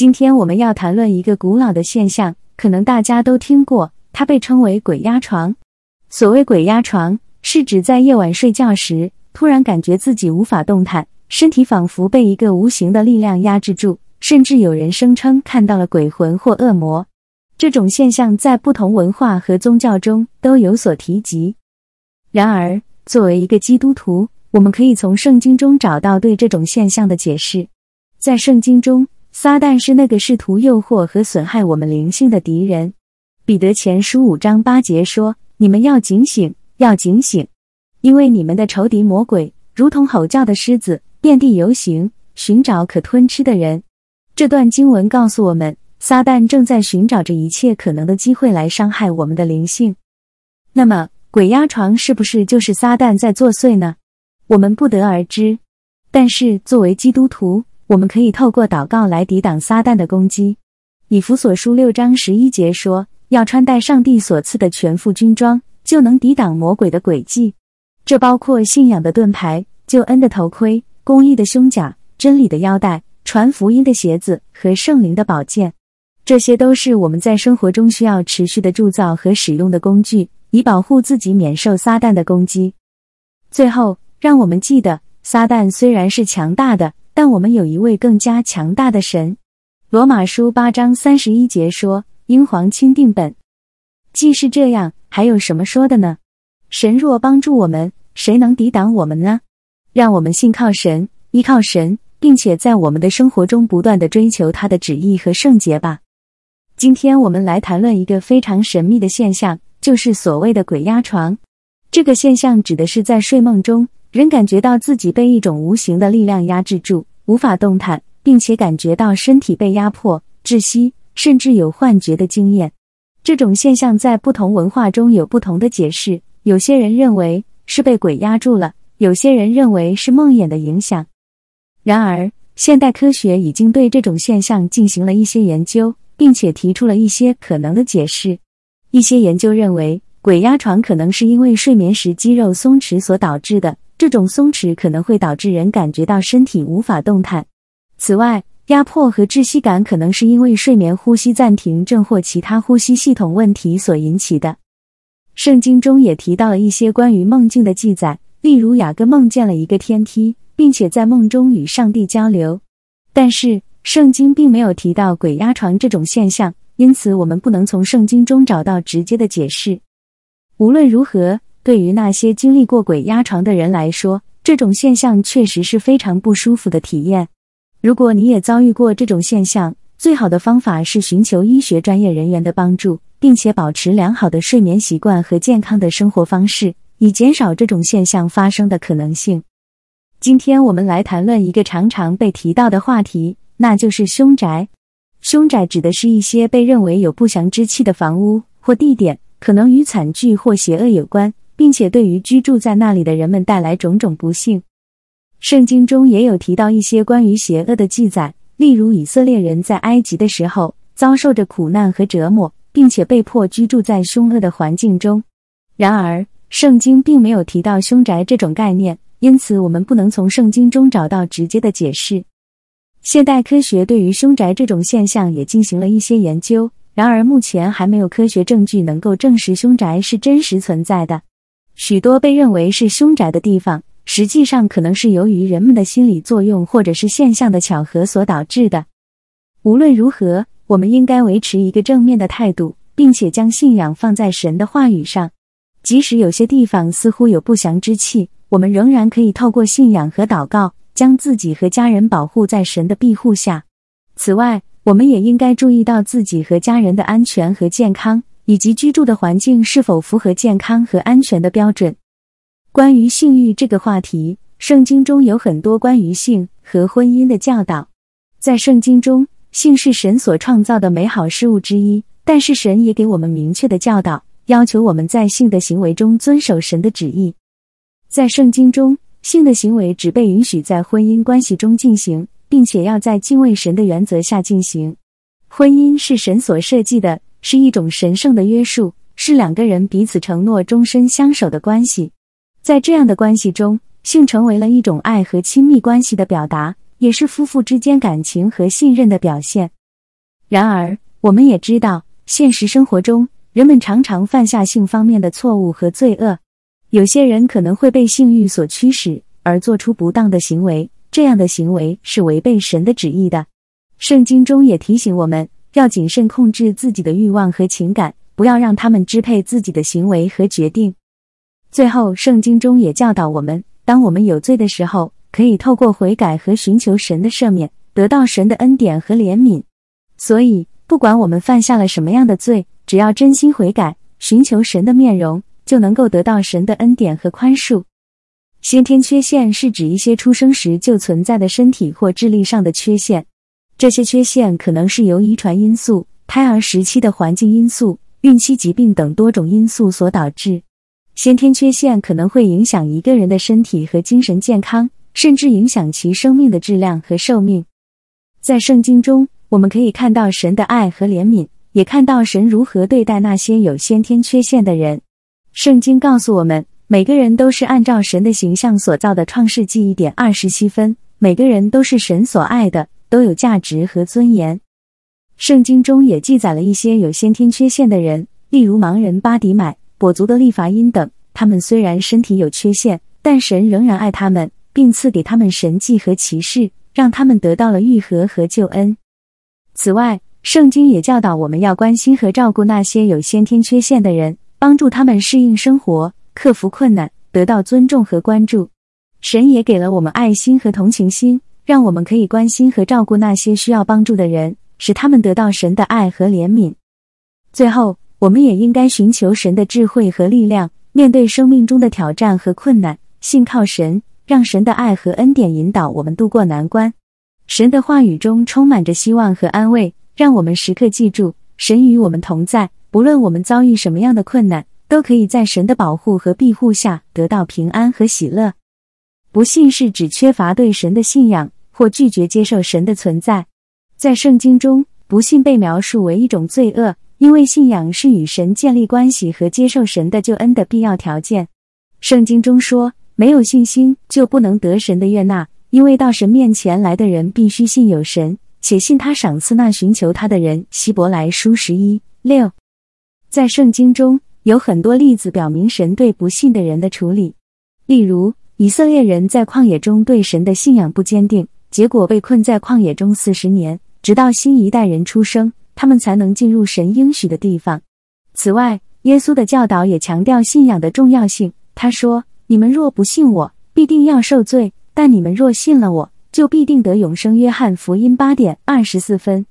今天我们要谈论一个古老的现象，可能大家都听过，它被称为“鬼压床”。所谓“鬼压床”，是指在夜晚睡觉时，突然感觉自己无法动弹，身体仿佛被一个无形的力量压制住，甚至有人声称看到了鬼魂或恶魔。这种现象在不同文化和宗教中都有所提及。然而，作为一个基督徒，我们可以从圣经中找到对这种现象的解释。在圣经中，撒旦是那个试图诱惑和损害我们灵性的敌人。彼得前书五章八节说：“你们要警醒，要警醒，因为你们的仇敌魔鬼如同吼叫的狮子，遍地游行，寻找可吞吃的人。”这段经文告诉我们，撒旦正在寻找着一切可能的机会来伤害我们的灵性。那么，鬼压床是不是就是撒旦在作祟呢？我们不得而知。但是，作为基督徒，我们可以透过祷告来抵挡撒旦的攻击。以弗所书六章十一节说：“要穿戴上帝所赐的全副军装，就能抵挡魔鬼的诡计。”这包括信仰的盾牌、救恩的头盔、公义的胸甲、真理的腰带、传福音的鞋子和圣灵的宝剑。这些都是我们在生活中需要持续的铸造和使用的工具，以保护自己免受撒旦的攻击。最后，让我们记得，撒旦虽然是强大的。但我们有一位更加强大的神。罗马书八章三十一节说：“英皇钦定本。”既是这样，还有什么说的呢？神若帮助我们，谁能抵挡我们呢？让我们信靠神，依靠神，并且在我们的生活中不断的追求他的旨意和圣洁吧。今天我们来谈论一个非常神秘的现象，就是所谓的“鬼压床”。这个现象指的是在睡梦中，人感觉到自己被一种无形的力量压制住。无法动弹，并且感觉到身体被压迫、窒息，甚至有幻觉的经验。这种现象在不同文化中有不同的解释。有些人认为是被鬼压住了，有些人认为是梦魇的影响。然而，现代科学已经对这种现象进行了一些研究，并且提出了一些可能的解释。一些研究认为，鬼压床可能是因为睡眠时肌肉松弛所导致的。这种松弛可能会导致人感觉到身体无法动弹。此外，压迫和窒息感可能是因为睡眠呼吸暂停症或其他呼吸系统问题所引起的。圣经中也提到了一些关于梦境的记载，例如雅各梦见了一个天梯，并且在梦中与上帝交流。但是，圣经并没有提到鬼压床这种现象，因此我们不能从圣经中找到直接的解释。无论如何。对于那些经历过鬼压床的人来说，这种现象确实是非常不舒服的体验。如果你也遭遇过这种现象，最好的方法是寻求医学专业人员的帮助，并且保持良好的睡眠习惯和健康的生活方式，以减少这种现象发生的可能性。今天我们来谈论一个常常被提到的话题，那就是凶宅。凶宅指的是一些被认为有不祥之气的房屋或地点，可能与惨剧或邪恶有关。并且对于居住在那里的人们带来种种不幸。圣经中也有提到一些关于邪恶的记载，例如以色列人在埃及的时候遭受着苦难和折磨，并且被迫居住在凶恶的环境中。然而，圣经并没有提到凶宅这种概念，因此我们不能从圣经中找到直接的解释。现代科学对于凶宅这种现象也进行了一些研究，然而目前还没有科学证据能够证实凶宅是真实存在的。许多被认为是凶宅的地方，实际上可能是由于人们的心理作用或者是现象的巧合所导致的。无论如何，我们应该维持一个正面的态度，并且将信仰放在神的话语上。即使有些地方似乎有不祥之气，我们仍然可以透过信仰和祷告，将自己和家人保护在神的庇护下。此外，我们也应该注意到自己和家人的安全和健康。以及居住的环境是否符合健康和安全的标准。关于性欲这个话题，圣经中有很多关于性和婚姻的教导。在圣经中，性是神所创造的美好事物之一，但是神也给我们明确的教导，要求我们在性的行为中遵守神的旨意。在圣经中，性的行为只被允许在婚姻关系中进行，并且要在敬畏神的原则下进行。婚姻是神所设计的。是一种神圣的约束，是两个人彼此承诺终身相守的关系。在这样的关系中，性成为了一种爱和亲密关系的表达，也是夫妇之间感情和信任的表现。然而，我们也知道，现实生活中人们常常犯下性方面的错误和罪恶。有些人可能会被性欲所驱使，而做出不当的行为，这样的行为是违背神的旨意的。圣经中也提醒我们要谨慎控制自己的欲望和情感，不要让他们支配自己的行为和决定。最后，圣经中也教导我们，当我们有罪的时候，可以透过悔改和寻求神的赦免，得到神的恩典和怜悯。所以，不管我们犯下了什么样的罪，只要真心悔改，寻求神的面容，就能够得到神的恩典和宽恕。先天缺陷是指一些出生时就存在的身体或智力上的缺陷，这些缺陷可能是由遗传因素、胎儿时期的环境因素、孕期疾病等多种因素所导致。先天缺陷可能会影响一个人的身体和精神健康，甚至影响其生命的质量和寿命。在圣经中。我们可以看到神的爱和怜悯，也看到神如何对待那些有先天缺陷的人。圣经告诉我们，每个人都是按照神的形象所造的。创世纪一点二十七分，每个人都是神所爱的，都有价值和尊严。圣经中也记载了一些有先天缺陷的人，例如盲人巴迪买、跛足的利法因等。他们虽然身体有缺陷，但神仍然爱他们，并赐给他们神迹和骑士，让他们得到了愈合和救恩。此外，圣经也教导我们要关心和照顾那些有先天缺陷的人，帮助他们适应生活、克服困难、得到尊重和关注。神也给了我们爱心和同情心，让我们可以关心和照顾那些需要帮助的人，使他们得到神的爱和怜悯。最后，我们也应该寻求神的智慧和力量，面对生命中的挑战和困难，信靠神，让神的爱和恩典引导我们渡过难关。神的话语中充满着希望和安慰，让我们时刻记住，神与我们同在。不论我们遭遇什么样的困难，都可以在神的保护和庇护下得到平安和喜乐。不信是指缺乏对神的信仰，或拒绝接受神的存在。在圣经中，不信被描述为一种罪恶，因为信仰是与神建立关系和接受神的救恩的必要条件。圣经中说，没有信心就不能得神的悦纳。因为到神面前来的人必须信有神，且信他赏赐那寻求他的人。希伯来书十一六，在圣经中有很多例子表明神对不信的人的处理。例如，以色列人在旷野中对神的信仰不坚定，结果被困在旷野中四十年，直到新一代人出生，他们才能进入神应许的地方。此外，耶稣的教导也强调信仰的重要性。他说：“你们若不信我，必定要受罪。”但你们若信了我，就必定得永生。约翰福音八点二十四分。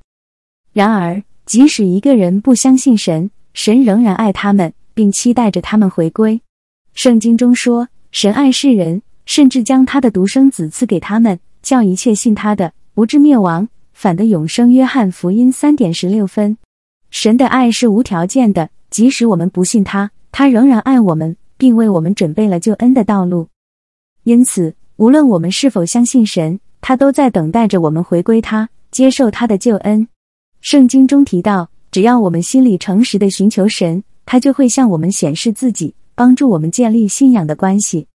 然而，即使一个人不相信神，神仍然爱他们，并期待着他们回归。圣经中说，神爱世人，甚至将他的独生子赐给他们，叫一切信他的不至灭亡，反得永生。约翰福音三点十六分。神的爱是无条件的，即使我们不信他，他仍然爱我们，并为我们准备了救恩的道路。因此。无论我们是否相信神，他都在等待着我们回归他，接受他的救恩。圣经中提到，只要我们心里诚实的寻求神，他就会向我们显示自己，帮助我们建立信仰的关系。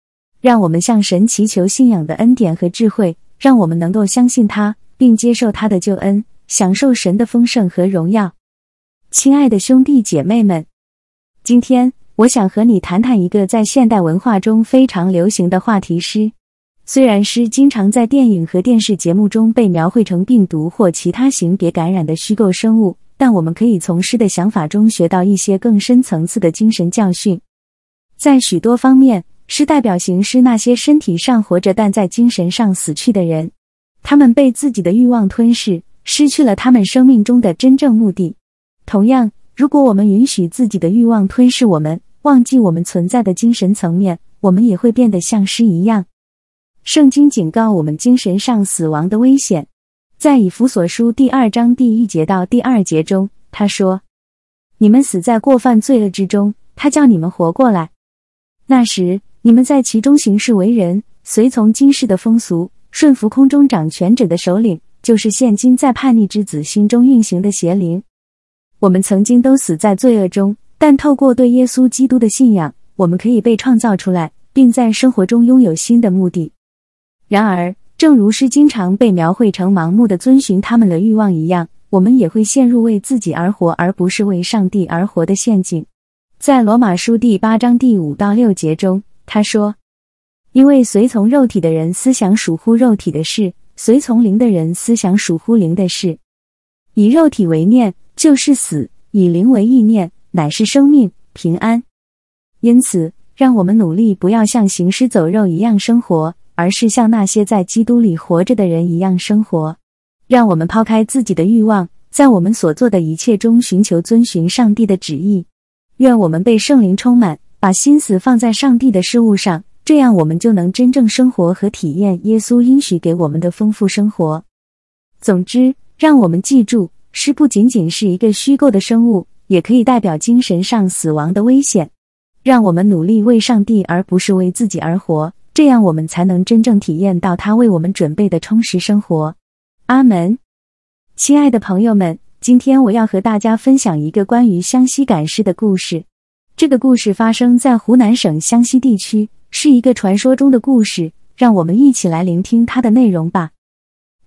让我们向神祈求信仰的恩典和智慧，让我们能够相信他，并接受他的救恩，享受神的丰盛和荣耀。亲爱的兄弟姐妹们，今天我想和你谈谈一个在现代文化中非常流行的话题诗。虽然诗经常在电影和电视节目中被描绘成病毒或其他性别感染的虚构生物，但我们可以从诗的想法中学到一些更深层次的精神教训。在许多方面，诗代表形诗那些身体上活着但在精神上死去的人，他们被自己的欲望吞噬，失去了他们生命中的真正目的。同样，如果我们允许自己的欲望吞噬我们，忘记我们存在的精神层面，我们也会变得像诗一样。圣经警告我们精神上死亡的危险，在以弗所书第二章第一节到第二节中，他说：“你们死在过犯罪恶之中，他叫你们活过来。那时你们在其中行事为人，随从今世的风俗，顺服空中掌权者的首领，就是现今在叛逆之子心中运行的邪灵。我们曾经都死在罪恶中，但透过对耶稣基督的信仰，我们可以被创造出来，并在生活中拥有新的目的。”然而，正如诗经常被描绘成盲目的遵循他们的欲望一样，我们也会陷入为自己而活而不是为上帝而活的陷阱。在罗马书第八章第五到六节中，他说：“因为随从肉体的人思想属乎肉体的事，随从灵的人思想属乎灵的事。以肉体为念，就是死；以灵为意念，乃是生命平安。因此，让我们努力，不要像行尸走肉一样生活，而是像那些在基督里活着的人一样生活。”让我们抛开自己的欲望，在我们所做的一切中寻求遵循上帝的旨意。愿我们被圣灵充满，把心思放在上帝的事物上，这样我们就能真正生活和体验耶稣应许给我们的丰富生活。总之，让我们记住，诗不仅仅是一个虚构的生物，也可以代表精神上死亡的危险。让我们努力为上帝，而不是为自己而活，这样我们才能真正体验到他为我们准备的充实生活。阿门，亲爱的朋友们，今天我要和大家分享一个关于湘西赶尸的故事。这个故事发生在湖南省湘西地区，是一个传说中的故事。让我们一起来聆听它的内容吧。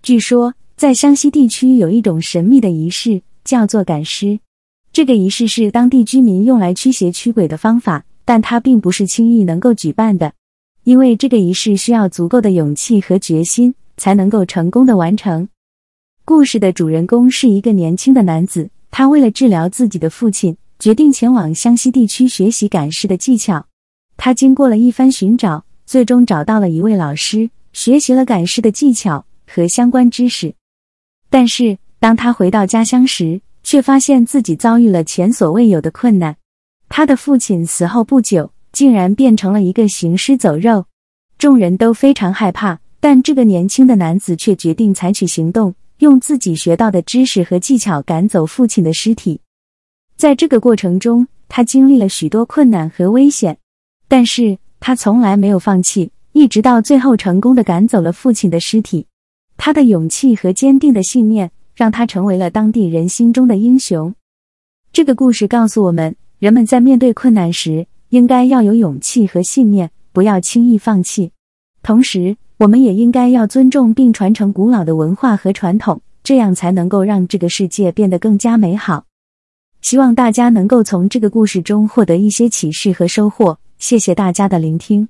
据说，在湘西地区有一种神秘的仪式，叫做赶尸。这个仪式是当地居民用来驱邪驱鬼的方法，但它并不是轻易能够举办的，因为这个仪式需要足够的勇气和决心才能够成功的完成。故事的主人公是一个年轻的男子，他为了治疗自己的父亲，决定前往湘西地区学习赶尸的技巧。他经过了一番寻找，最终找到了一位老师，学习了赶尸的技巧和相关知识。但是，当他回到家乡时，却发现自己遭遇了前所未有的困难。他的父亲死后不久，竟然变成了一个行尸走肉，众人都非常害怕。但这个年轻的男子却决定采取行动。用自己学到的知识和技巧赶走父亲的尸体，在这个过程中，他经历了许多困难和危险，但是他从来没有放弃，一直到最后成功的赶走了父亲的尸体。他的勇气和坚定的信念让他成为了当地人心中的英雄。这个故事告诉我们，人们在面对困难时，应该要有勇气和信念，不要轻易放弃。同时，我们也应该要尊重并传承古老的文化和传统，这样才能够让这个世界变得更加美好。希望大家能够从这个故事中获得一些启示和收获。谢谢大家的聆听。